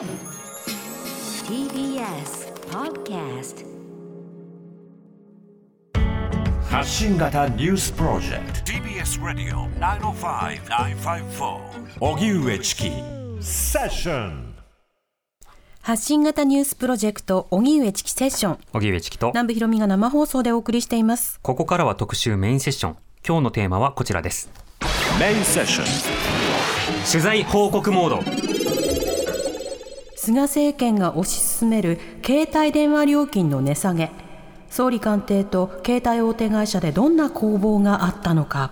TBS Podcast 発信型ニュースプロジェクト。TBS Radio 905-954荻上チキ。セッション。発信型ニュースプロジェクト荻上チキセッション。荻上チキと。南部ひろみが生放送でお送りしています。ここからは特集メインセッション。今日のテーマはこちらです。メインセッション。取材報告モード菅政権が推し進める携帯電話料金の値下げ。総理官邸と携帯大手会社でどんな攻防があったのか。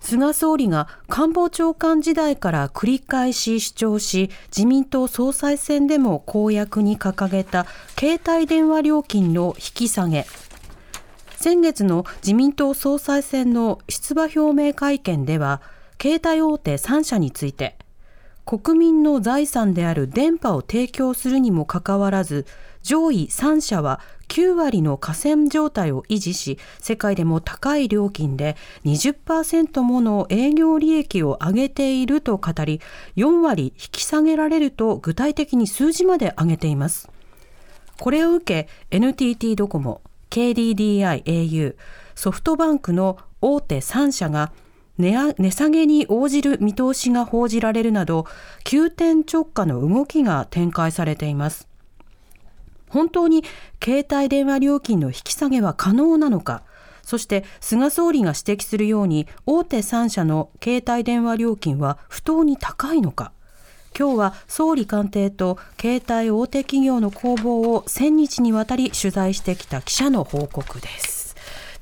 菅総理が官房長官時代から繰り返し主張し自民党総裁選でも公約に掲げた携帯電話料金の引き下げ。先月の自民党総裁選の出馬表明会見では携帯大手3社について国民の財産である電波を提供するにもかかわらず上位3社は9割の河川状態を維持し世界でも高い料金で20%もの営業利益を上げていると語り4割引き下げられると具体的に数字まで上げています。これを受け NTT ドコモ KDDI au ソフトバンクの大手3社が値下げに応じる見通しが報じられるなど急転直下の動きが展開されています。本当に携帯電話料金の引き下げは可能なのかそして菅総理が指摘するように大手3社の携帯電話料金は不当に高いのか今日は総理官邸と携帯大手企業の攻防を1000日にわたり取材してきた記者の報告です。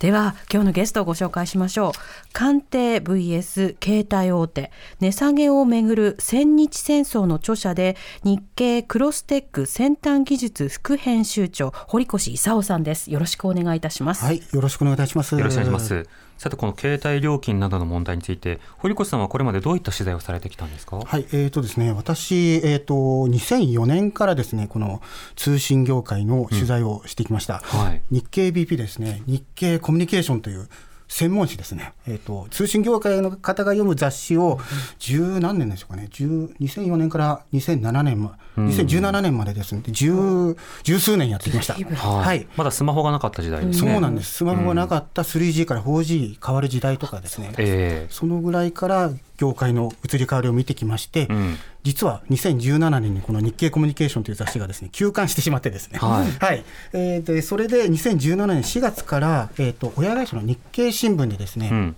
では今日のゲストをご紹介しましょう。官邸 vs 携帯大手値下げをめぐる千日戦争の著者で日経クロステック先端技術副編集長堀越勲さんです。よろしくお願いいたします。はい、よろしくお願いいたします。よろしくお願いしますさてこの携帯料金などの問題について堀越さんはこれまでどういった取材をされてきたんですか？はい、えーとですね、私、えーと、2004年からですね、この通信業界の取材をしてきました。はい。日経 BP ですね、日経コミュニケーションという専門誌ですね、えーと、通信業界の方が読む雑誌を十何年でしょうかね、10 2004年から2007年ま、2017年までですね、十十数年やってきました。はい、はい。まだスマホがなかった時代ですね。そうなんです、スマホがなかった 3G から 4G 変わる時代とかですね、え。そのぐらいから業界の移り変わりを見てきまして、ん。実は2017年にこの日経コミュニケーションという雑誌がですね休刊してしまってですね、はい。えーでそれで2017年4月から、えー、と親会社の日経新聞でですね、えうん。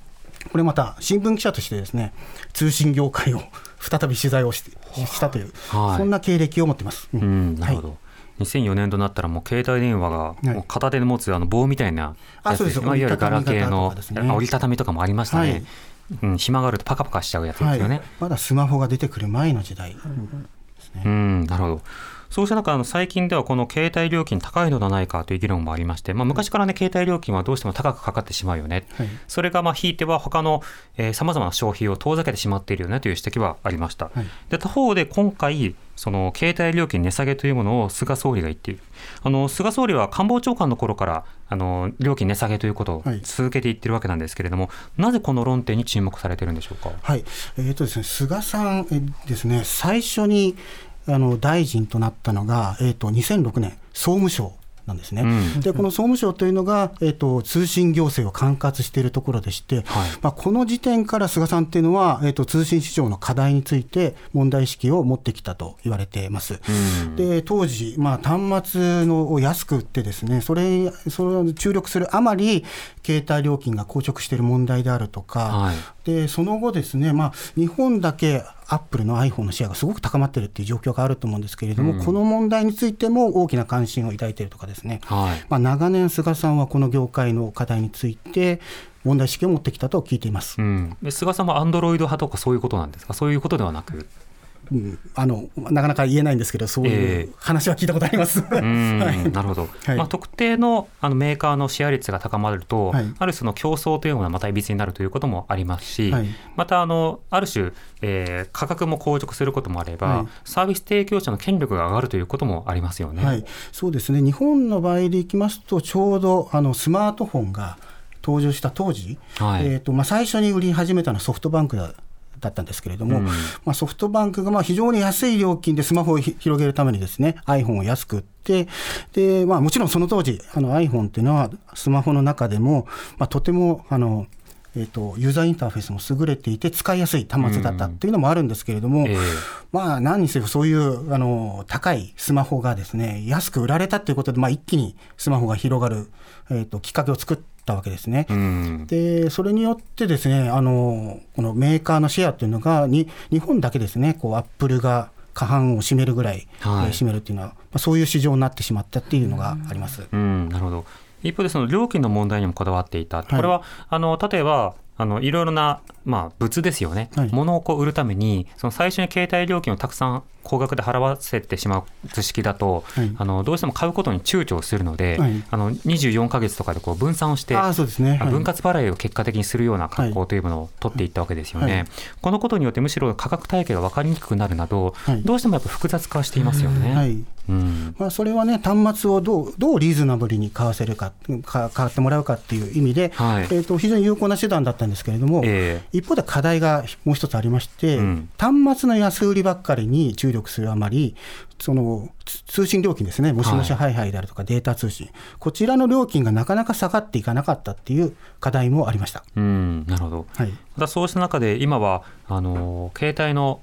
これまた新聞記者としてですね通信業界を 再び取材をししたという、はい。そんな経歴を持ってます。ううん、なるほはい。ど。2004年となったらもう携帯電話がい。もう片手で持つあの棒みたいなやつあそうです。まあいわゆるガラケーの折りたたみ型とかですね。あ折りたたみとかもありましたね、はいうん、暇があるとパカパカしちゃうやつですよね、はい、まだスマホが出てくる前の時代ですね。うん、なるほど。そうした中、あの最近ではこの携帯料金高いのではないかという議論もありまして、まあ、昔からね、携帯料金はどうしても高くかかってしまうよね。はいそれがまあ、ひいては他のさまざまな消費を遠ざけてしまっているよねという指摘はありました。はいで他方で今回、その携帯料金値下げというものを菅総理が言っている。あの菅総理は官房長官の頃からあの料金値下げということをはい続けていってるわけなんですけれども、なぜこの論点に注目されてるんでしょうか？はい、えーとですね、菅さんえですね、最初にあの大臣となったのが、えー、と2006年、総務省なんですね。うん。で、この総務省というのが、えー、と通信行政を管轄しているところでして、はい。まあ、この時点から菅さんっていうのは、えー、と通信市場の課題について問題意識を持ってきたと言われています。うん。で当時、まあ、端末のを安く売ってですねそれそれを注力するあまり携帯料金が硬直している問題であるとか、はい。でその後ですね、まあ、日本だけアップルの iPhone のシェアがすごく高まっているっていう状況があると思うんですけれども、うん。この問題についても大きな関心を抱いているとかですね、はい。まあ、長年菅さんはこの業界の課題について問題意識を持ってきたと聞いています。うん、で菅さんはアンドロイド派とかそういうことなんですか、そういうことではなく。うんあのなかなか言えないんですけどそういえう話は聞いたことあります。うんはい。なるほど、はい。まあ、特定のあのメーカーのシェア率が高まると、はい。ある種の競争というのがまたいびつになるということもありますし、はい。またあのある種、えー価格も硬直することもあれば、はい。サービス提供者の権力が上がるということもありますよね。はい、そうですね、日本の場合でいきますと、ちょうどあのスマートフォンが登場した当時、はい。えーとまあ、最初に売り始めたのはソフトバンクだだったんですけれども、うん。まあ、ソフトバンクがまあ非常に安い料金でスマホをひ広げるためにですね iPhone を安く売ってで、まあ、もちろんその当時あの iPhone っていうのはスマホの中でも、まあ、とてもあのえー、とユーザーインターフェースも優れていて使いやすい端末だったっていうのもあるんですけれども、ええ。まあ何にせよそういうあの高いスマホがですね安く売られたということで、まあ、一気にスマホが広がる、えー、ときっかけを作ったわけですね。うんでそれによってですねあのこのメーカーのシェアというのがに日本だけですねこうアップルが過半を占めるぐらい、はいえー占めるっていうのは、まあ、そういう市場になってしまったっていうのがあります。うん、なるほど。一方でその料金の問題にもこだわっていた。これは、あの例えばあのいろいろなまあ物ですよね。はい物をこう売るためにその最初に携帯料金をたくさん高額で払わせてしまう図式だと、はいあのどうしても買うことに躊躇するので、はいあの24ヶ月とかでこう分散をして。ああそうですね、はい分割払いを結果的にするような格好というものを取っていったわけですよね。はいこのことによってむしろ価格体系が分かりにくくなるなど、はいどうしてもやっぱ複雑化していますよね。はいうん。まあ、それはね、端末をどうどうリーズナブルに買わせるかか、買ってもらうかっていう意味で、はい。えー、と非常に有効な手段だったんですけれども、え一方で課題がもう一つありまして、うん。端末の安売りばっかりに注力するあまり、そのつ通信料金ですね、もしもしハイハイであるとか、データ通信、こちらの料金がなかなか下がっていかなかったっていう課題もありました。うん、なるほど。はい。またそうした中で今はあの携帯の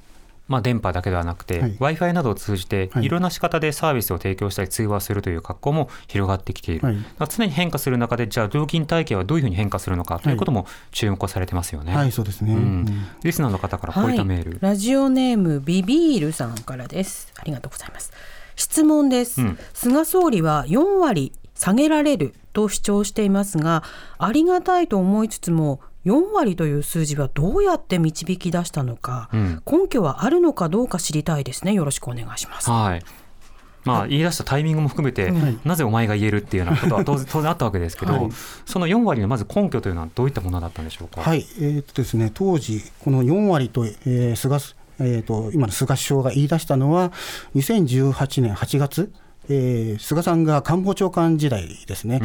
まあ、電波だけではなくて、はい。w i f i などを通じてはい。いろんな仕方でサービスを提供したり通話するという格好も広がってきている、はい。常に変化する中でじゃあ料金体系はどういうふうに変化するのかということも注目されてますよね。はい、そうですね。うん。うん。リスナーの方からこういったメール、ラジオネームビビールさんからです。ありがとうございます。質問です、うん。菅総理は4割下げられると主張していますがありがたいと思いつつも4割という数字はどうやって導き出したのか、うん。根拠はあるのかどうか知りたいですね。よろしくお願いします。はい。まあ、言い出したタイミングも含めて、はい。なぜお前が言えるっていうようなことは当然当然あったわけですけど、はい。その4割のまず根拠というのはどういったものだったんでしょうか？はい、えーとですね、当時、この4割と、えー菅えー、と今の菅首相が言い出したのは、2018年8月、えー菅さんが官房長官時代ですね、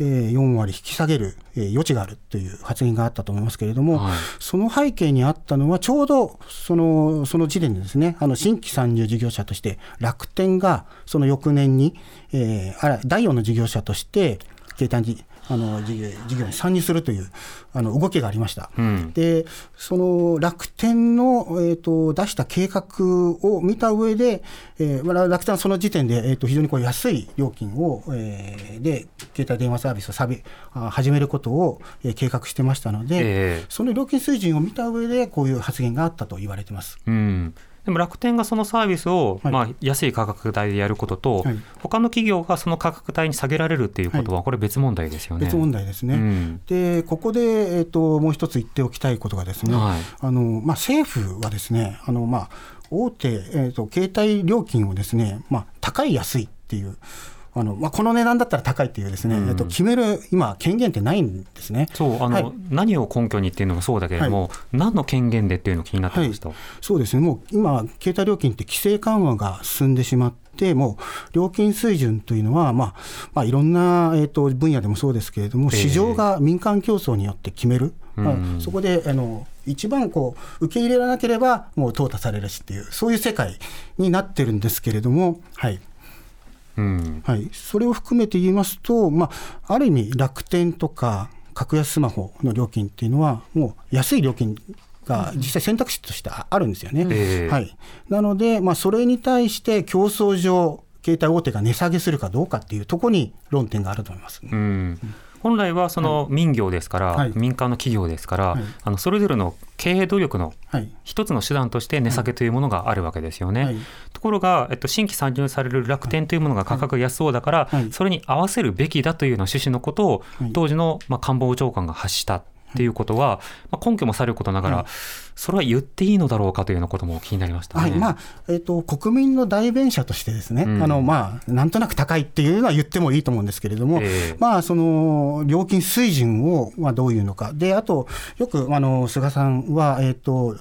えー4割引き下げる、えー余地があるという発言があったと思いますけれども、はい。その背景にあったのは、ちょうどそのその時点でですね、あの新規参入事業者として、楽天がその翌年に、えーあら第4の事業者として、携帯にあの事業事業に参入するというあの動きがありました。うんでその楽天の、えー、と出した計画を見た上で、えーまあ楽天はその時点で、えー、と非常にこう安い料金を、えーで携帯電話サービスをサビあ始めることを、えー計画してましたので、ええその料金水準を見た上でこういう発言があったと言われてます。うん、でも楽天がそのサービスを、はいまあ、安い価格帯でやることと、はい他の企業がその価格帯に下げられるっていうことは、これ別問題ですよね。別問題ですね。うん。でここで、えー、ともう一つ言っておきたいことがですね、はい。あのまあ、政府はですねあの、まあ、大手、えー、と携帯料金をですね、まあ、高い安いっていうあの、まあ、この値段だったら高いっていうですね、うん。えー、と決める今権限ってないんですね。そうあの、はい。何を根拠にっていうのもそうだけれども、何の権限でっていうの気になってました。そうですね、もう今、携帯料金って規制緩和が進んでしまって、もう料金水準というのは、まあまあ、いろんな、えー、と分野でもそうですけれども、ええ。市場が民間競争によって決める、まあうんそこであの一番こう受け入れられなければ、もう淘汰されるしっていう、そういう世界になってるんですけれども、はいうん。はい、それを含めて言いますと、まあ、ある意味、楽天とか格安スマホの料金っていうのは、もう安い料金が実際選択肢としてあるんですよね。ええ。はい、なので、まあ、それに対して競争上、携帯大手が値下げするかどうかっていうところに論点があると思います。うん本来はその民業ですから、はい。民間の企業ですから、はい。あのそれぞれの経営努力のはい。一つの手段として値下げというものがあるわけですよね。はい。ところが、えっと、新規参入される楽天というものが価格が安そうだから、はい。それに合わせるべきだというような趣旨のことを、はい。当時の、まあ、官房長官が発したっていうことは、まあ、根拠もさることながら、はいそれは言っていいのだろうかというようなことも気になりましたね。はい。まあえー、と国民の代弁者としてですね、うん。あのまあ、なんとなく高いっていうのは言ってもいいと思うんですけれども、ええ。まあ、その料金水準を、まあ、どういうのか、であと、よくあの菅さんは、えー、と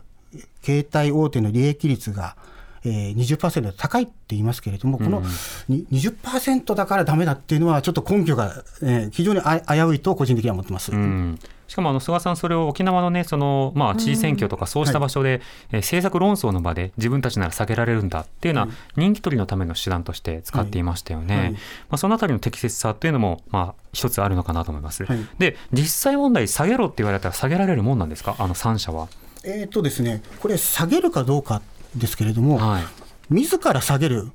携帯大手の利益率が、えー、20%で高いって言いますけれども、このに20%だからダメだっていうのは、ちょっと根拠が、えー非常にあ危ういと個人的には思ってます。うんしかもあの菅さん、それを沖縄のね、そのまあ知事選挙とかそうした場所で、えー政策論争の場で自分たちなら下げられるんだっていうのは、人気取りのための手段として使っていましたよね。まあ、そのあたりの適切さっていうのも、まあ、一つあるのかなと思います。はい。で、実際問題、下げろって言われたら下げられるもんなんですか、あの3社は。えーとですね、これ、下げるかどうかですけれども、はい。自ら下げる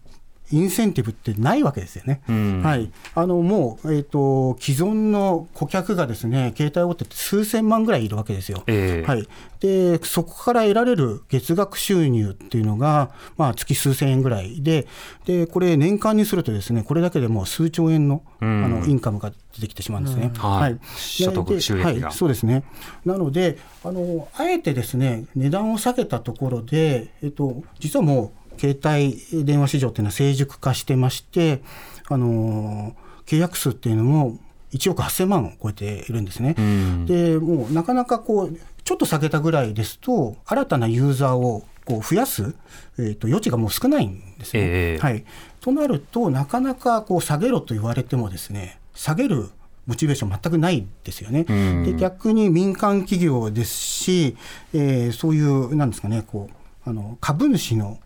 インセンティブってないわけですよね。うん。はい、あのもう、えーと、既存の顧客がですね携帯大手って数千万ぐらいいるわけですよ。ええ。はい、でそこから得られる月額収入っていうのが、まあ、月数千円ぐらいでで、これ、年間にするとですねこれだけでもう数兆円の,、うん。あのインカムが出てきてしまうんですね。はい。所得で収益が。はい、そうですね。なのであの、あえてですね値段を下げたところで、えっと、実はもう、携帯電話市場っていうのは成熟化してまして、あの契約数っていうのも1億8000万を超えているんですね。うんでもうなかなかこうちょっと下げたぐらいですと新たなユーザーをこう増やす、えー、と余地がもう少ないんですね。ええはい、となるとなかなかこう下げろと言われてもですね下げるモチベーション全くないですよね。うんで逆に民間企業ですし、えーそういうなんですかねこうあの株主の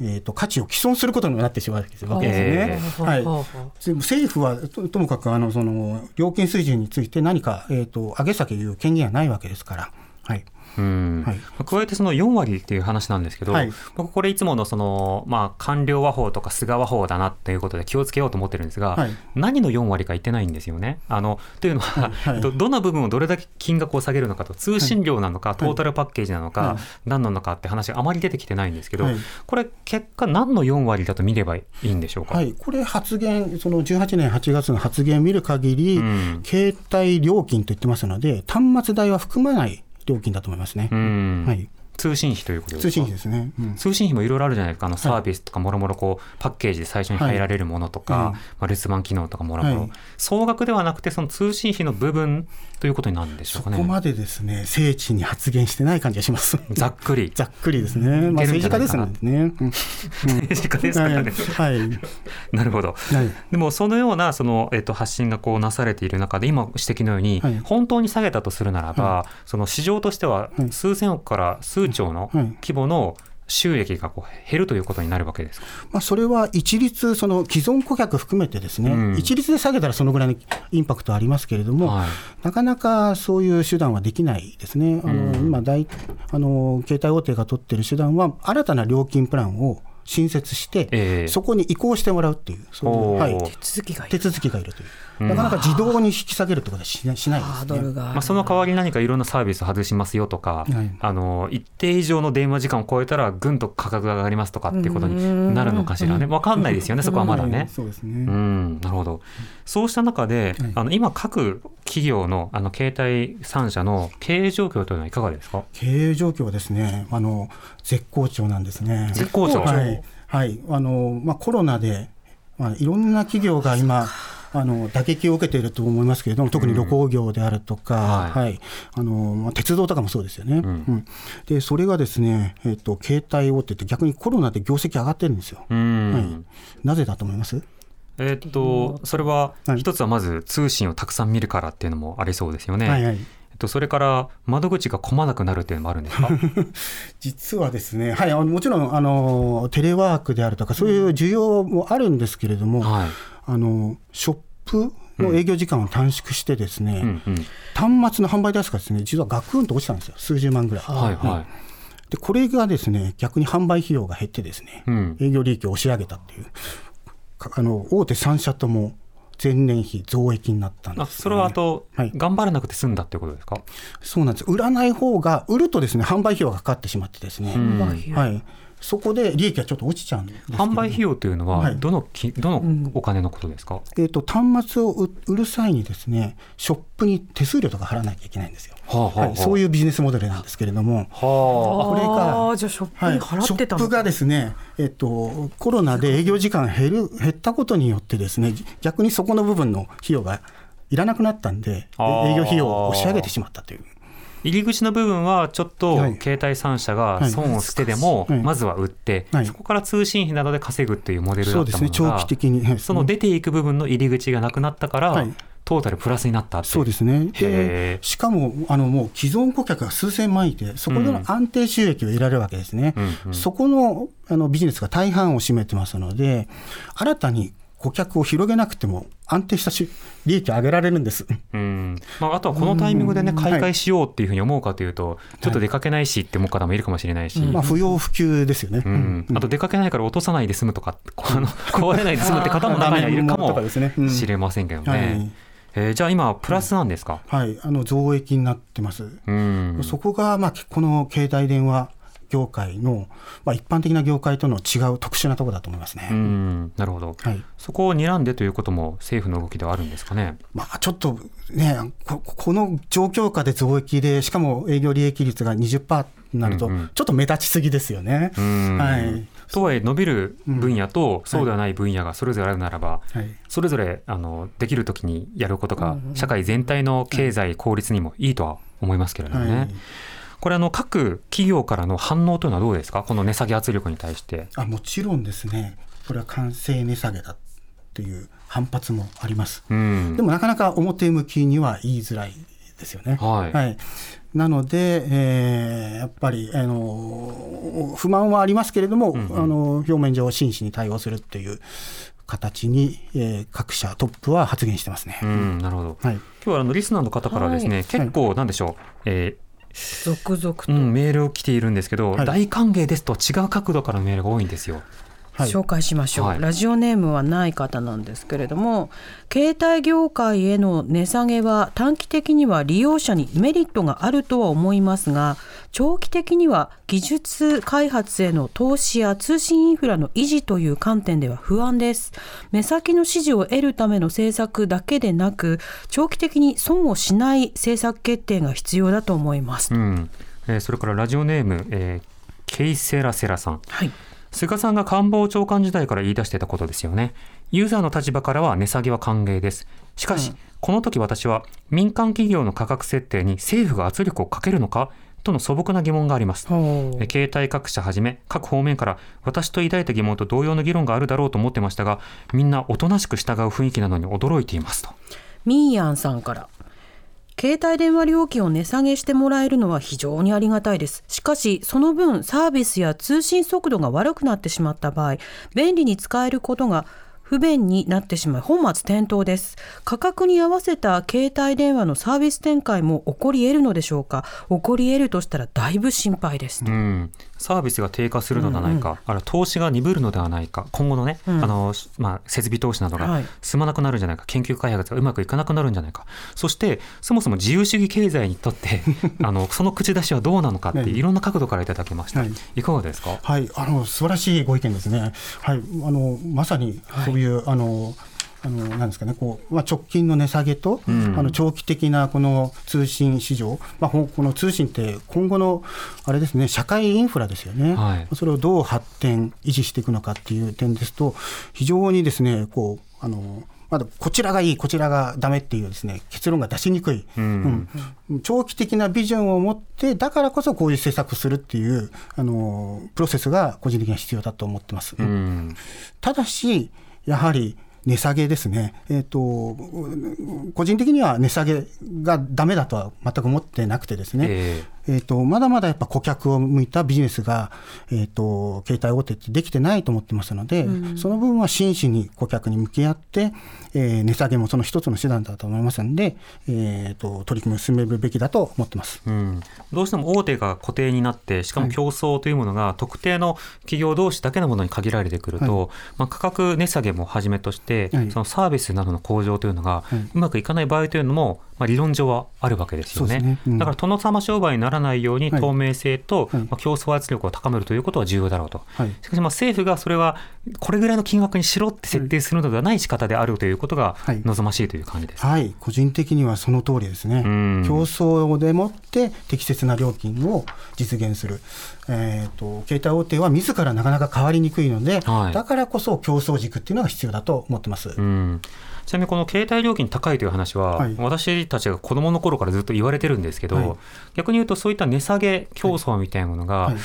えー、と価値を毀損することになってしまうわけですよね。えはい、政府はとともかくあのその料金水準について何か、えー、と上げ下げいう権限はないわけですから。はい。うん。はい。加えてその4割っていう話なんですけど、はい。僕これいつものその、まあ、官僚和法とか菅和法だなっていうことで気をつけようと思ってるんですが、はい。何の4割か言ってないんですよね。あのというのは、はい。はい。どどの部分をどれだけ金額を下げるのかと通信料なのか、トータルパッケージなのか、はい。何なのかって話があまり出てきてないんですけど、はい。これ結果何の4割だと見ればいいんでしょうか？はい、これ発言、その18年8月の発言を見る限り、うん。携帯料金と言ってますので、端末代は含まない料金だと思いますね。うん。はい、通信費ということですか？通信費ですね。うん。通信費もいろいろあるじゃないですか、あのサービスとかもろもろこうパッケージで最初に入られるものとか、はいうん。まあ、留守番機能とかもろもろ、はい。総額ではなくて、その通信費の部分ということになるんでしょそうかね。こまでですね、精緻に発言してない感じがします。ざっくり、ざっくりですね。まあ、政治家ですね。うん政治家ですからね。はい。はいなるほど。はいでもそのようなその、えっと、発信がこうなされている中で今指摘のように、はい本当に下げたとするならば、その市場としてははい数千億から数兆のはい規模の収益がこう減るということになるわけですか？まあ、それは一律、その既存顧客含めてですね、うん一律で下げたらそのぐらいのインパクトありますけれども、はいなかなかそういう手段はできないですね。あの、今大あの携帯大手が取っている手段は新たな料金プランを新設して、ええ。そこに移行してもらうっていうそういう、はい、手続きがい手る続きがいるという、なかなか自動に引き下げるってことはしないしないですね。ハードルがあるまあ、その代わり何かいろんなサービスを外しますよとか、はい。あの一定以上の電話時間を超えたらぐんと価格が上がりますとかっていうことになるのかしらね。分かんないですよねそこはまだはいね。そうですうね。ん、なるほど。そうした中で、はい。あの今各企業のあの携帯3社の経営状況というのはいかがですか？経営状況はですね、あの絶好調なんですね。絶好調。はい、はい、あのまあコロナでまあいろんな企業が今。あの打撃を受けていると思いますけれども、特に旅行業であるとか、はい。はい。あのまあ、鉄道とかもそうですよね、ん。うん。でそれがですね、えっと携帯大手って逆にコロナで業績上がってるんですよ。うん、はい、なぜだと思います？えーっとそれははい。一つはまず通信をたくさん見るからっていうのもありそうですよね。はいはい、と、それから窓口が混まなくなるっていうのもあるんですか？実はですね、はい、もちろんあのテレワークであるとか、そういう需要もあるんですけれども、はい。あのショップの営業時間を短縮してですね、うんうん。端末の販売台数がですね実はガクンと落ちたんですよ。数十万ぐらい、はいはい。でこれがですね逆に販売費用が減ってですね、うん。営業利益を押し上げたっていう。かあの大手3社とも前年比増益になったんです、ね、あそれはあと、はい。頑張らなくて済んだってことですか？そうなんです。売らない方が売るとですね販売費用がかかってしまってですね、ん。はい、そこで利益がちょっと落ちちゃうんですけど。販売費用というのははい。どのき、どのお金のことですか、えー、と端末を売売る際にですねショップに手数料とか払わなきゃいけないんですよ、はあはあはあはい、そういうビジネスモデルなんですけれども、はこれがあーじゃあショップはい、に払ってたのか、ショップがですね、えっと、コロナで営業時間減る減ったことによってですね逆にそこの部分の費用がいらなくなったんであー。営業費用を押し上げてしまったという。入り口の部分はちょっとはい。携帯3社が損をしてでもはい。まずは売って、はい。そこから通信費などで稼ぐっていうモデルだったものが長期的に、はい。その出ていく部分の入り口がなくなったから、はい。トータルプラスになったってそうですね。しかも、あの、もう既存顧客が数千万いて、そこでの安定収益を得られるわけですね。うんうん。そこのあのビジネスが大半を占めてますので、新たに顧客を広げなくても安定したし利益を上げられるんです。うん。まあ、あとはこのタイミングでね、うん。買い替えしようっていうふうに思うかというと、ちょっと出かけないしって思う方もい。るかもしれないし、まあ、不要不急ですよね。うん。あと出かけないから落とさないで済むとか、あの壊れないで済むって方も中にはいるかもしれませんけどね。はい。えーじゃあ今、プラスなんですか？はい、あの増益になってます。うん。そこが、まあ、この携帯電話業界の、まあ、一般的な業界との違う特殊なところだと思いますね。うん。なるほど、はい。そこを睨んでということも政府の動きではあるんですかね？まあ、ちょっとねこ、この状況下で増益で、しかも営業利益率が20%になると、ちょっと目立ちすぎですよね。うん。はい。とはいえ伸びる分野とそうではない分野がそれぞれあるならば、はい。それぞれあのできるときにやることが社会全体の経済効率にもいいとは思いますけれどもね。はいこれあの各企業からの反応というのはどうですか？この値下げ圧力に対して。あもちろんですね、これは完成値下げだという反発もあります。うんでもなかなか表向きには言いづらいですよね。はいなので、えーやっぱりあの不満はありますけれども、んうんあの表面上、真摯に対応するという形に、えー各社トップは発言してますね。うん、なるほど。はい、今日はあのリスナーの方からですね、はい結構なんでしょう、え続々と、ーうん、メールを来ているんですけど、はい大歓迎ですと違う角度からのメールが多いんですよ。はい。紹介しましょう、はい。ラジオネームはない方なんですけれども携帯業界への値下げは短期的には利用者にメリットがあるとは思いますが長期的には技術開発への投資や通信インフラの維持という観点では不安です。目先の支持を得るための政策だけでなく長期的に損をしない政策決定が必要だと思います、うん。えーそれからラジオネーム、えーケイセラセラさん。はい菅さんが官房長官時代から言い出していたことですよね。ユーザーの立場からは値下げは歓迎です。しかし、この時私は民間企業の価格設定に政府が圧力をかけるのかとの素朴な疑問があります。携帯各社はじめ各方面から私と抱いた疑問と同様の議論があるだろうと思ってましたがみんなおとなしく従う雰囲気なのに驚いていますと。ミーヤンさんから携帯電話料金を値下げしてもらえるのは非常にありがたいです。しかし、その分サービスや通信速度が悪くなってしまった場合、便利に使えることが不便になってしまい本末転倒です。価格に合わせた携帯電話のサービス展開も起こり得るのでしょうか？起こり得るとしたらだいぶ心配です。うん、サービスが低下するのではないか、あるいは投資が鈍るのではないか今後のね、あのまあ、設備投資などがはい。進まなくなるんじゃないか、研究開発がうまくいかなくなるんじゃないか。そしてそもそも自由主義経済にとって あのその口出しはどうなのかってはい。いろんな角度からいただきました、はい。い、かがですか？はい、あの素晴らしいご意見ですね。はい、あのまさにそういう、あの。あのなんですかね、こうまあ、直近の値下げと、ん。あの長期的なこの通信市場、まあ、ほこの通信って今後のあれですね社会インフラですよね、はい。それをどう発展、維持していくのかっていう点ですと、非常にですねこうあのまだこちらがいい、こちらがダメっていうですね結論が出しにくい、うん。うん。長期的なビジョンを持って、だからこそこういう政策するっていうあのプロセスが個人的には必要だと思ってます。うん。ただし、やはり値下げですね、えーと、個人的には値下げがだめだとは全く思ってなくてですね、え。えーとまだまだやっぱ顧客を向いたビジネスが、えー、と携帯大手ってできてないと思ってますので、その分は真摯に顧客に向き合って、えー値下げもその一つの手段だと思いますので、えー、と取り組みを進めるべきだと思ってます。うん、どうしても大手が固定になってしかも競争というものが特定の企業同士だけのものに限られてくると、まあ、価格値下げもはじめとして、はい。そのサービスなどの向上というのがはい。うまくいかない場合というのも、まあ、理論上はあるわけですよね。ね。うん。だから殿様商売にならないようにはい。透明性と、はい。まあ、競争圧力を高めるということは重要だろうと。はい。しかしまあ政府がそれはこれぐらいの金額にしろって設定するのではない仕方であるということがはい望ましいという感じです。はい、個人的にはその通りですね。うん競争でもって適切な料金を実現する。えー、と携帯大手は自らなかなか変わりにくいので、はいだからこそ競争軸っていうのが必要だと思ってます。うんちなみにこの携帯料金高いという話は、はい私たちが子どもの頃からずっと言われてるんですけど、はい逆に言うとそういった値下げ競争みたいなものが、はい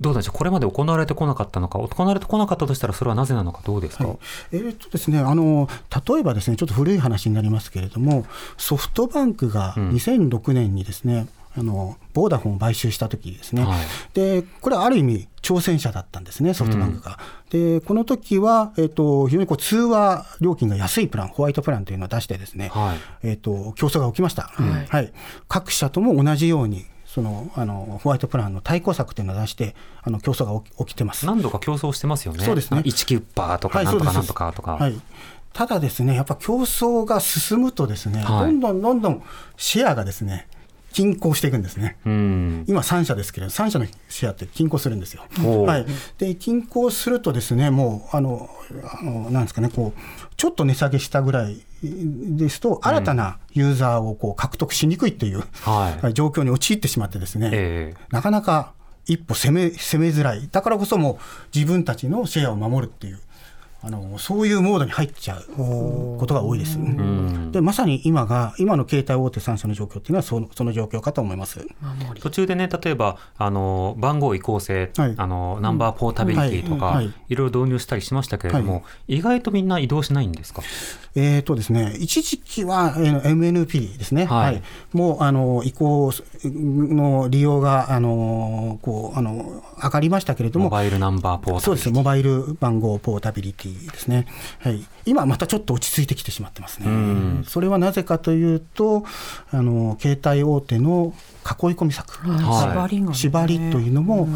どうでしょう？これまで行われてこなかったのか行われてこなかったとしたらそれはなぜなのかどうですか、はい。えーとですね、あの例えばですねちょっと古い話になりますけれどもソフトバンクが2006年にですね、あのボーダフォンを買収した時ですね、はい。でこれはある意味挑戦者だったんですねソフトバンクが。でこの時は、えー、と非常にこう通話料金が安いプランホワイトプランというのを出してですね、はい。えー、と競争が起きました、はい。各社とも同じようにそのあのホワイトプランの対抗策というのを出してあの競争が起き起きてます。何度か競争してますよね。そうですね1キュッパーとか、なんとかなんとかとか。はい、ただですね、やっぱ競争が進むとですね、はいどんどんどんどんシェアがですね、均衡していくんですね。うん。今3社ですけれど、3社のシェアって均衡するんですよ。はい、で均衡するとですね、もうあのあのなんですかね、こうちょっと値下げしたぐらいですと、新たなユーザーをこう獲得しにくいっていう、はいはい状況に陥ってしまってですね、ええなかなか一歩攻め攻めづらい、だからこそもう自分たちのシェアを守るっていう、あのそういうモードに入っちゃうことが多いです。でまさに今が、今の携帯大手3社の状況っていうのはそのその状況かと思います。途中でね、例えば、あの、番号移行性、はい。あの、ナンバーポータビリティとか、はい。はい。いろいろ導入したりしましたけれども、は意外とみんな移動しないんですか？えーとですね、一時期は、えー MNP ですね、はい。もうあの移行の利用があのこうあの上がりましたけれども、モバイルナンバーポータビリティ。そうです、モバイル番号ポータビリティですね、はい、今またちょっと落ち着いてきてしまってますね。それはなぜかというと、あの携帯大手の囲い込み策、はい。縛りがね。縛りというのも、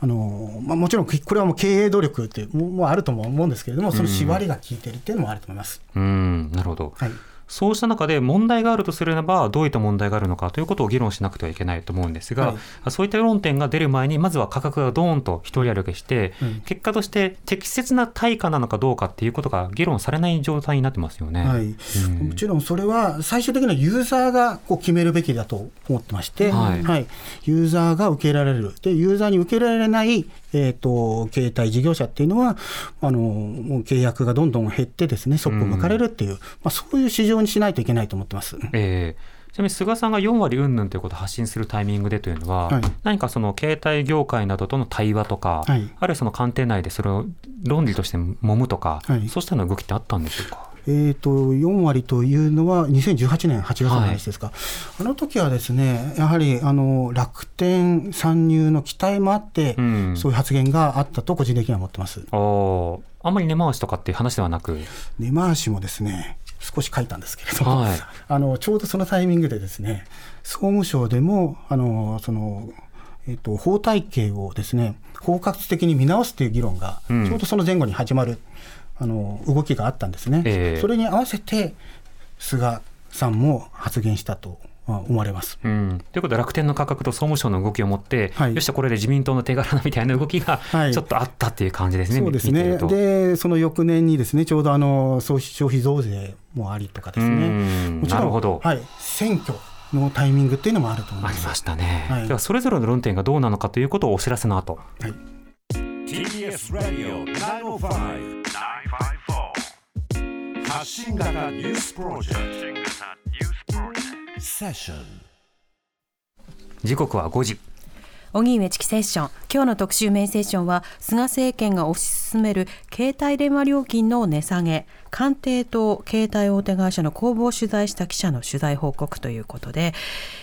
あのまあ、もちろんこれはもう経営努力ってももうあるとも思うんですけれども、その縛りが効いてるっていうのもあると思います。うん、なるほど。はいそうした中で問題があるとすればどういった問題があるのかということを議論しなくてはいけないと思うんですが、そういった論点が出る前にまずは価格がドーンと一人歩きして、うん。結果として適切な対価なのかどうかっていうことが議論されない状態になってますよね。はい、うん。もちろんそれは最終的にはユーザーがこう決めるべきだと思ってまして、はい。ユーザーが受けられる、でユーザーに受けられない、えー、と携帯事業者っていうのはあの、契約がどんどん減って、ですねそっぽ向かれるっていう、まあ、そういう市場にしないといけないと思ってます。えーちなみに菅さんが4割云々ということを発信するタイミングでというのは、はい。何かその携帯業界などとの対話とか、はい。あるいはその官邸内でそれを論理として揉むとか、はい。そうしたような動きってあったんでしょうか？えー、と4割というのは2018年8月の話ですか、あの時はですねやはりあの楽天参入の期待もあって、うん。そういう発言があったと個人的には思ってます。あんまり根回しとかっていう話ではなく、根回しもですね少し書いたんですけれども、はい。あのちょうどそのタイミングでですね総務省でもあのその、えっと法体系をですね包括的に見直すという議論が、うん。ちょうどその前後に始まるあの動きがあったんですね、ええ。それに合わせて菅さんも発言したとまあ思われます。うん、ということで楽天の価格と総務省の動きを持って、はい。よしこれで自民党の手柄だみたいな動きがはい。ちょっとあったっていう感じですね、そうですね。でその翌年にですねちょうどあの消費消費増税もありとかですね。うん。もちろんなるほど。はい、選挙のタイミングっていうのもあると思います。ありましたね、はい。ではそれぞれの論点がどうなのかということをお知らせの後。はい。TBS ラディオ905-954発信型ニュースプロジェクト。セッション。時刻は5時荻上チキセッション今日の特集メインセッションは菅政権が推し進める携帯電話料金の値下げ官邸と携帯大手会社の公募を取材した記者の取材報告ということで、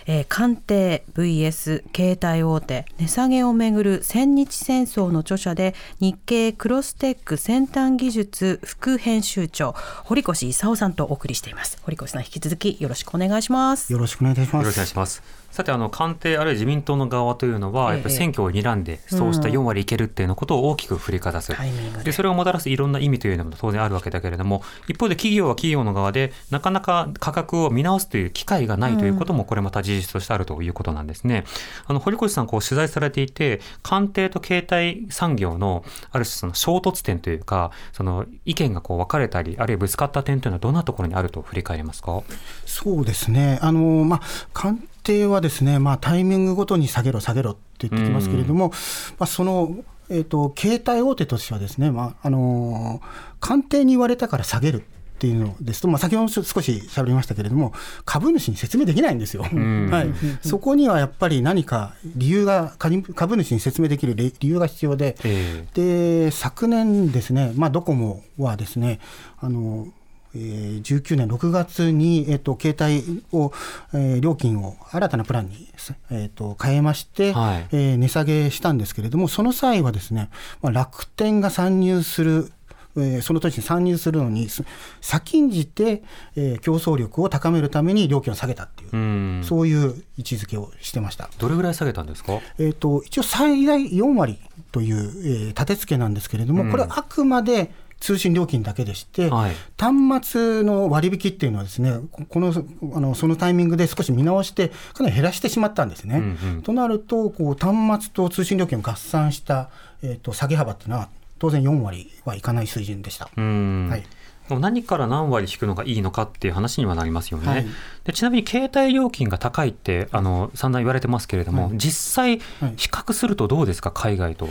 えー官邸 VS 携帯大手値下げをめぐる千日戦争の著者で日経クロステック先端技術副編集長堀越勲さんとお送りしています堀越さん引き続きよろしくお願いしますよろしくお願いいたしまよろしくお願いす。します。さてあの官邸あるいは自民党の側というのは、ええ。やっぱり選挙を睨んでそうした4割いけるっていうのことを大きく振りかざす、で。それをもたらすいろんな意味というのも当然あるわけだけれども一方で企業は企業の側でなかなか価格を見直すという機会がないということもこれまた事実としてあるということなんですね。あの堀越さんこう取材されていて官邸と携帯産業のある種その衝突点というかその意見がこう分かれたりあるいはぶつかった点というのはどんなところにあると振り返りますか？そうですね。あのまあ官邸はですね、まあタイミングごとに下げろ下げろって言ってきますけれども、まあそのえっ、と携帯大手としてはですね、まああの官邸に言われたから下げる。っていうのですと、まあ、先ほど少し喋りましたけれども、株主に説明できないんですよ。はい、そこにはやっぱり何か理由が、株株主に説明できる理理由が必要で、えで昨年ですね、まあ、ドコモはですね、あのえー19年6月に、えっと携帯を、えー料金を新たなプランに、えっと変えまして、はい。えー値下げしたんですけれども、その際はですね、まあ、楽天が参入する、えーその年に参入するのに、す先んじて、えー競争力を高めるために料金を下げたっていう、うん。そういう位置づけをしてました。どれぐらい下げたんですか？えー、と一応、最大4割という、えー立て付けなんですけれども、うん。これはあくまで通信料金だけでして、はい端末の割引っていうのはですね、ここのあのそのタイミングで少し見直して、かなり減らしてしまったんですね。うんうんとなると、こう端末と通信料金を合算した、えー、と下げ幅っていうのは、当然4割はいかない水準でした。うんはい何から何割引くのがいいのかっていう話にはなりますよね。はいでちなみに携帯料金が高いってあの散々言われてますけれども、はい実際はい比較するとどうですか？海外と。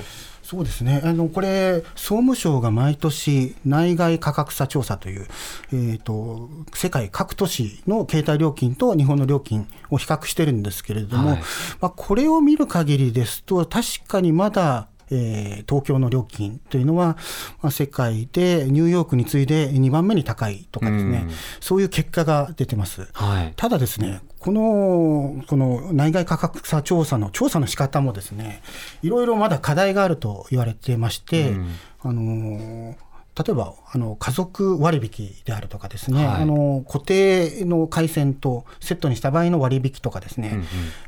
そうですね、あのこれ、総務省が毎年、内外価格差調査という、えー、と世界各都市の携帯料金と日本の料金を比較してるんですけれども、はいまあ、これを見る限りですと、確かにまだ、えー東京の料金というのは、まあ、世界でニューヨークに次いで2番目に高いとかですね、うんそういう結果が出てます。はい。ただですね、このこの内外価格差調査の調査の仕方もですね、いろいろまだ課題があると言われてまして、うん。あの例えばあの家族割引であるとかですね、はい。あの固定の回線とセットにした場合の割引とかですね、うんうん。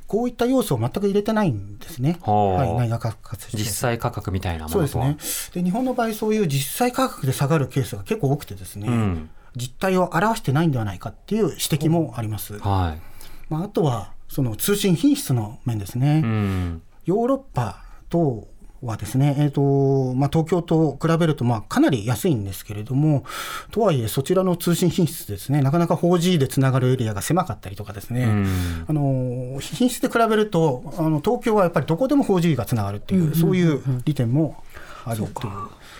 こういった要素を全く入れてないんですね、はい、内外価格実際価格みたいなもそうです。ね。で日本の場合、そういう実際価格で下がるケースが結構多くてですね、うん。実態を表してないんではないかっていう指摘もあります。はい。まあ、あとはその通信品質の面ですね、うん。ヨーロッパとはですね、えーとまあ、東京と比べるとまあかなり安いんですけれども、とはいえ、そちらの通信品質ですね、なかなか 4G でつながるエリアが狭かったりとかですね、うん。あの品質で比べるとあの、東京はやっぱりどこでも 4G がつながるっていう、そういう利点もあるという。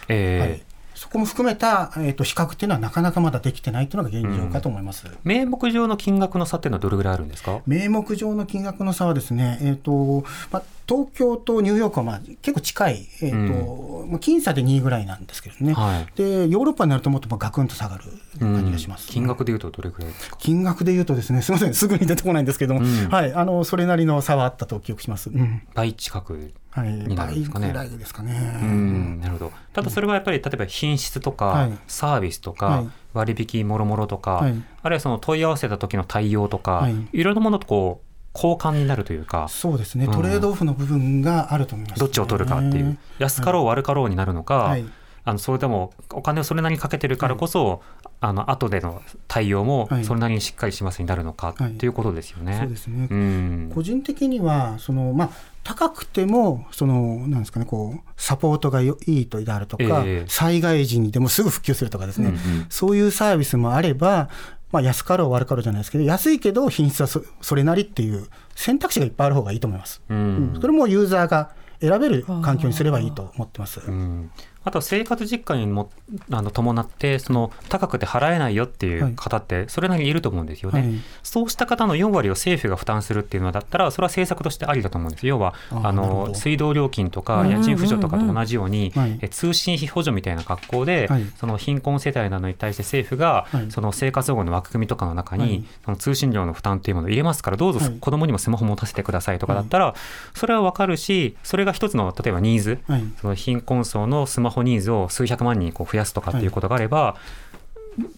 えー。はいそこも含めた、えー、と比較っていうのはなかなかまだできてないというのが現状かと思います。名目上の金額の差っていうのはどれぐらいあるんですか？名目上の金額の差はですね、えーとまあ、東京とニューヨークはまあ結構近い、えーとまあ、僅差で2位ぐらいなんですけどね、はい。でヨーロッパになるともっとガクンと下がる感じがします、金額でいうとどれぐらいですか？金額でいうとですねすみません。すぐに出てこないんですけども、うん。はい、あのそれなりの差はあったと記憶します、うん。倍近くはい、になるんですかね。ですかね。うんなるほど。ただそれはやっぱり例えば品質とか、はい。サービスとか、はい。割引もろもろとか、はい。あるいはその問い合わせた時の対応とか、はい。い、ろんなものとこう交換になるというかそうですね、うん。トレードオフの部分があると思います、どっちを取るかっていう、安かろう悪かろうになるのか、はい。あのそれでもお金をそれなりにかけてるからこそ、あの後での対応もはい。それなりにしっかりしますになるのかはいっていうことですよね。そうですね、うん。個人的にはその、まあ、高くてもそのなんですか、ね、こうサポートがよいいとであるとか、ええ。災害時にでもすぐ復旧するとかですね、うんうん。そういうサービスもあれば、まあ、安かろう悪かろうじゃないですけど安いけど品質はそそれなりっていう選択肢がいっぱいある方がいいと思います。うん。うん。それもユーザーが選べる環境にすればいいと思ってます。うんあと生活実感にもあの伴ってその高くて払えないよっていう方ってそれなりにいると思うんですよね、はい。そうした方の4割を政府が負担するっていうのだったらそれは政策としてありだと思うんです。要はあの水道料金とか家賃扶助とかと同じように、はい。え通信費補助みたいな格好で、はい。その貧困世帯などに対して政府が、はい。その生活保護の枠組みとかの中に、はい。その通信料の負担っていうものを入れますからどうぞはい。子供にもスマホ持たせてくださいとかだったら、それは分かるしそれが一つの例えばニーズ、はい。その貧困層のスマホニーズを数百万人こう増やすとかっていうことがあれば、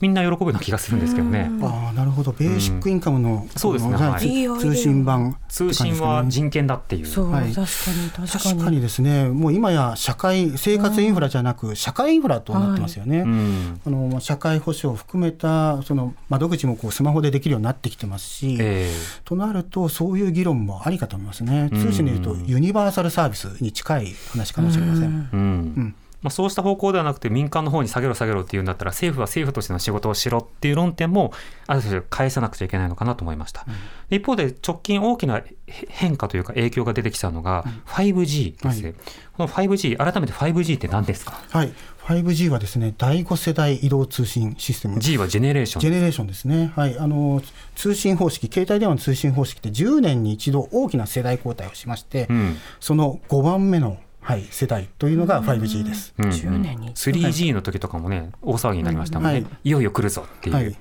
みんな喜ぶような気がするんですけどね。ああなるほど。ベーシックインカムの,、そうですね。はい。通信版通信は人権だっていう。そう、はい確かに確かに。確かにですね、もう今や社会、生活インフラじゃなく、社会インフラとなってますよね。うんあのまあ社会保障を含めたその窓口もこうスマホでできるようになってきてますし、えとなると、そういう議論もありかと思いますね、うん。通信でいうと、ユニバーサルサービスに近い話かもしれません。えうんまあ、そうした方向ではなくて民間の方に下げろ下げろっていうんだったら政府は政府としての仕事をしろっていう論点もある種返さなくちゃいけないのかなと思いました、一方で直近大きなへ変化というか影響が出てきたのが 5G です、はい。この 5G 改めて 5G って何ですか？はい、5G はですね第5世代移動通信システム。G はジェネレーション。ジェネレーションですね、はい、あの通信方式、携帯電話の通信方式って10年に一度大きな世代交代をしまして、うん。その5番目の、はい、世代というのが 5G です。うん。うん10年に 3G の時とかもね大騒ぎになりましたもんね、はい。い、よいよ来るぞっていう、はい、ま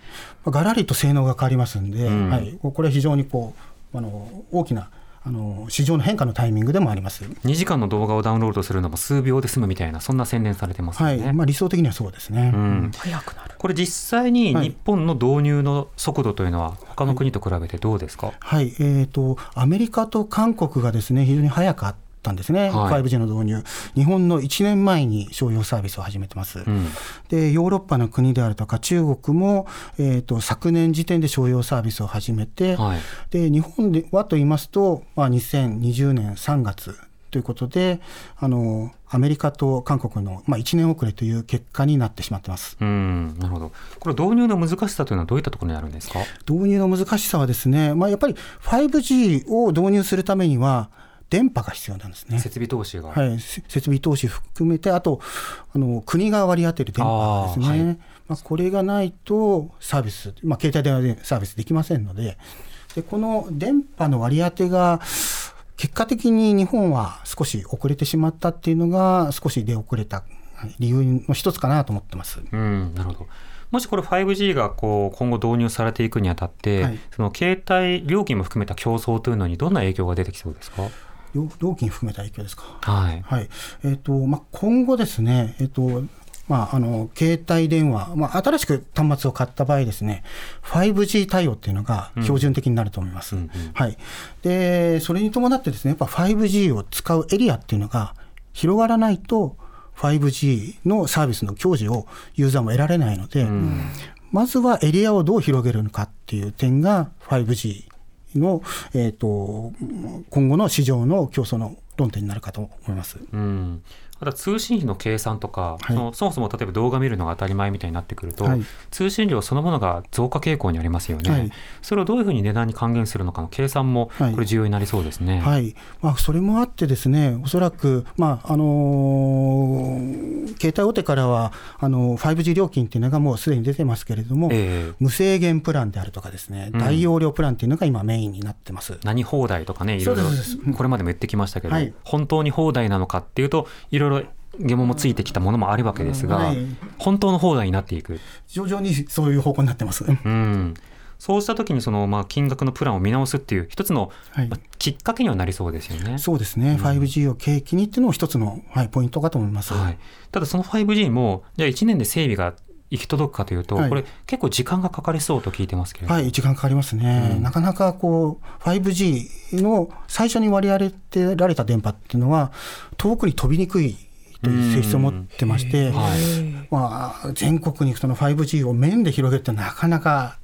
あがらりと性能が変わりますんで、うん。はい、これは非常にこうあの大きなあの市場の変化のタイミングでもあります。2時間の動画をダウンロードするのも数秒で済むみたいなそんな宣伝されてますよはね、い。まあ、理想的にはそうですね。うん、早くなる。これ実際にはい。日本の導入の速度というのは他の国と比べてどうですか、はい、えーと、アメリカと韓国がですね非常に早かったんですね、はい。5G の導入、日本の1年前に商用サービスを始めてます。うん。でヨーロッパの国であるとか中国も、えー、と昨年時点で商用サービスを始めて、はい。で日本ではと言いますと、まあ、2020年3月ということであのアメリカと韓国の、まあ、1年遅れという結果になってしまってます。うんなるほど。これ導入の難しさというのはどういったところにあるんですか？導入の難しさはですね、まあ、やっぱり 5G を導入するためには電波が必要なんですね。設備投資が、はい、せ設備投資含めて、あとあの国が割り当てる電波ですね、あーはい。まあ、これがないとサービス、まあ、携帯電話でサービスできませんので、でこの電波の割り当てが、結果的に日本は少し遅れてしまったっていうのが、少し出遅れた理由の一つかなと思ってます。うん、なるほど。もしこれ 5G がこう今後導入されていくにあたって、はい。その携帯料金も含めた競争というのにどんな影響が出てきそうですか？料料金含めた影響ですか？はい。はいえーとまあ、今後ですね、えーとまあ、あの携帯電話、まあ、新しく端末を買った場合ですね、5G 対応っていうのが標準的になると思います。うんうんはい、でそれに伴ってですね、やっぱ 5G を使うエリアっていうのが広がらないと、5G のサービスの享受をユーザーも得られないので、うんまずはエリアをどう広げるのかっていう点が 5G の、えー、と今後の市場の競争の論点になるかと思います。うん、あとは通信費の計算とか、はい。そのそもそも例えば動画見るのが当たり前みたいになってくると、はい。通信料そのものが増加傾向にありますよね、はい。それをどういうふうに値段に還元するのかの計算もはい。これ重要になりそうですね。はい。まあ、それもあってですね、おそらく、まああのー携帯大手からはあの 5G 料金っていうのがもうすでに出てますけれども、ええ。無制限プランであるとかですね、うん。大容量プランっていうのが今メインになってます。何放題とかねいろいろこれまでも言ってきましたけど、はい。本当に放題なのかっていうといろいろ疑問もついてきたものもあるわけですが、はい。本当の放題になっていく、徐々にそういう方向になってます。うん、そうした時にその、まあ、金額のプランを見直すっていう一つの、はい。まあきっかけにはなりそうですよね。そうですね、5G を契機にっていうのも一つの、はい、ポイントかと思います。はい、ただその 5G もじゃあ1年で整備が行き届くかというと、はい。これ結構時間がかかりそうと聞いてますけれども、はい、時間かかりますね、うん。なかなかこう 5G の最初に割り当てられた電波っていうのは、遠くに飛びにくいという性質を持ってまして、はい。まあ、全国にその 5G を面で広げるってなかなか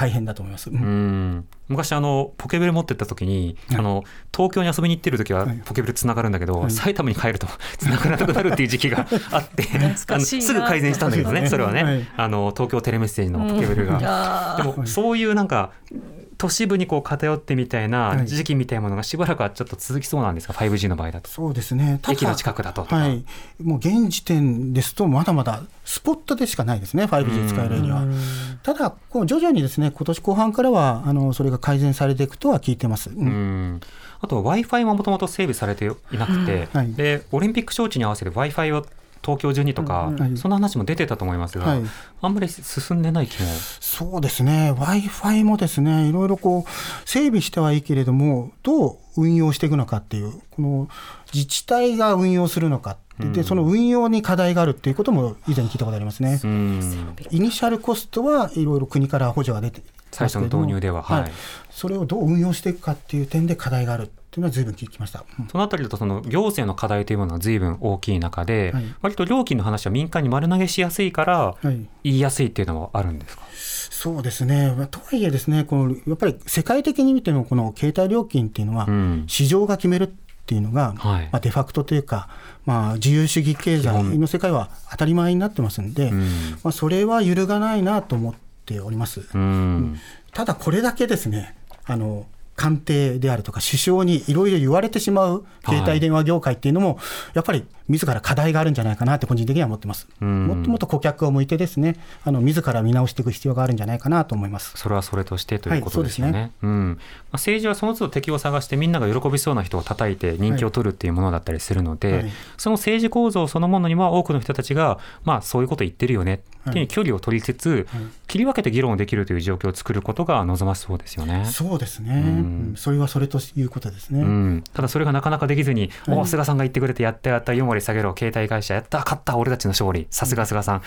大変だと思います。うん。昔あのポケベル持ってった時に、はい。あの東京に遊びに行ってる時ははい。ポケベルつながるんだけど、はい。埼玉に帰ると つながらなくなるっていう時期があって あのすぐ改善したんだけどねそれはね、はい。あの東京テレメッセージのポケベルが。あでもそういうなんか都市部にこう偏ってみたいはない。時期みたいなものがしばらくはちょっと続きそうなんですか？5G の場合だと。そうですね。駅の近くだとはい、もう現時点ですと、まだまだスポットでしかないですね、5G 使えるエリアは。ただ、こう徐々にですね今年後半からはあのそれが改善されていくとは聞いてます。うん。うん。あと w i f i ももともと整備されていなくて、はい。でオリンピック招致に合わせて w i f i を東京中にとか、はい。そんな話も出てたと思いますが、はい。あんまり進んでない気も。そうですね、w i f i もですねいろいろこう整備してはいいけれども、どう運用していくのかっていう、この自治体が運用するのか、でその運用に課題があるっていうことも以前聞いたことありますね。うん。イニシャルコストはいろいろ国から補助が出て最初の導入でははい。それをどう運用していくかっていう点で課題があるっていうのは随分聞きました。うん。そのあたりだとその行政の課題というものが随分大きい中で、はい。割と料金の話は民間に丸投げしやすいからはい。言いやすいっていうのもあるんですか、そうですね、まあとはいえですね、このやっぱり世界的に見ても、この携帯料金っていうのはうん、市場が決めるってっていうのが、はい。まあ、デファクトというか、まあ、自由主義経済の世界は当たり前になってますんで、ん。まあ、それは揺るがないなと思っております。うん。ただこれだけですねあの官邸であるとか首相にいろいろ言われてしまう携帯電話業界っていうのも、やっぱり自ら課題があるんじゃないかなって個人的には思ってます。ん。もっともっと顧客を向いてですねあの自ら見直していく必要があるんじゃないかなと思います。それはそれとしてということですよね。はいうん。まあ、政治はその都度敵を探してみんなが喜びそうな人を叩いて人気を取るっていうものだったりするので、はい。その政治構造そのものには多くの人たちが、まあ、そういうこと言ってるよね。っていう距離を取りつつ、切り分けて議論をできるという状況を作ることが望ましそうですよね。そうですね、うんそれはそれということですね。うん、ただそれがなかなかできずに、お菅さんが言ってくれてやったやった4割下げろ携帯会社やった勝った俺たちの勝利。さすが菅さん、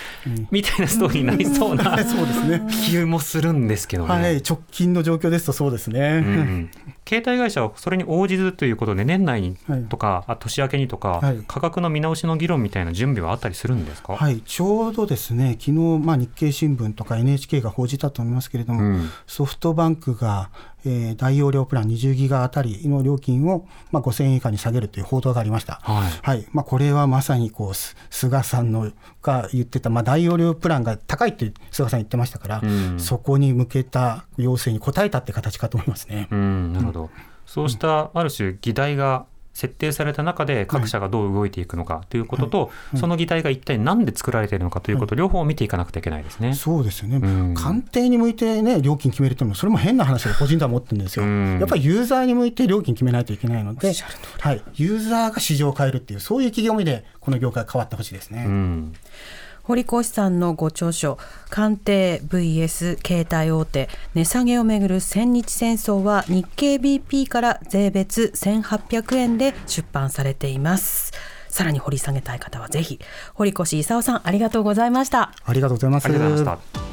みたいなストーリーになりそうな そうですね。気もするんですけどね。はい、直近の状況ですとそうですね。携帯会社はそれに応じずということで年内にはい。とか、あ年明けにとか、はい。価格の見直しの議論みたいな準備はあったりするんですか、はい、ちょうどですね、昨日まあ日経新聞とか NHK が報じたと思いますけれども、うん。ソフトバンクが、えー大容量プラン20ギガあたりの料金を、まあ、5000円以下に下げるという報道がありました。はい。まあ、これはまさにこうす菅さんのが言ってた、まあ、大容量プランが高いって菅さん言ってましたから、うん。そこに向けた要請に応えたって形かと思いますね。うん、なるほど。そうしたある種議題が設定された中で各社がどう動いていくのかということと、その議題が一体何で作られているのかということ、両方を見ていかなくてはいけないですね。そうですよね、ん。官邸に向いて、ね、料金決めるっていうのも、それも変な話で個人では思ってるんですよ、うん。やっぱりユーザーに向いて料金決めないといけないので、はい、ユーザーが市場を変えるっていう、そういう企業目で、この業界変わってほしいですね。うん堀越さんのご著書「官邸 VS 携帯大手値下げをめぐる千日戦争」は日経 BP から税別1800円で出版されていますさらに掘り下げたい方はぜひ堀越勲さんありがとうございましたありがとうございます。ありがとうございました。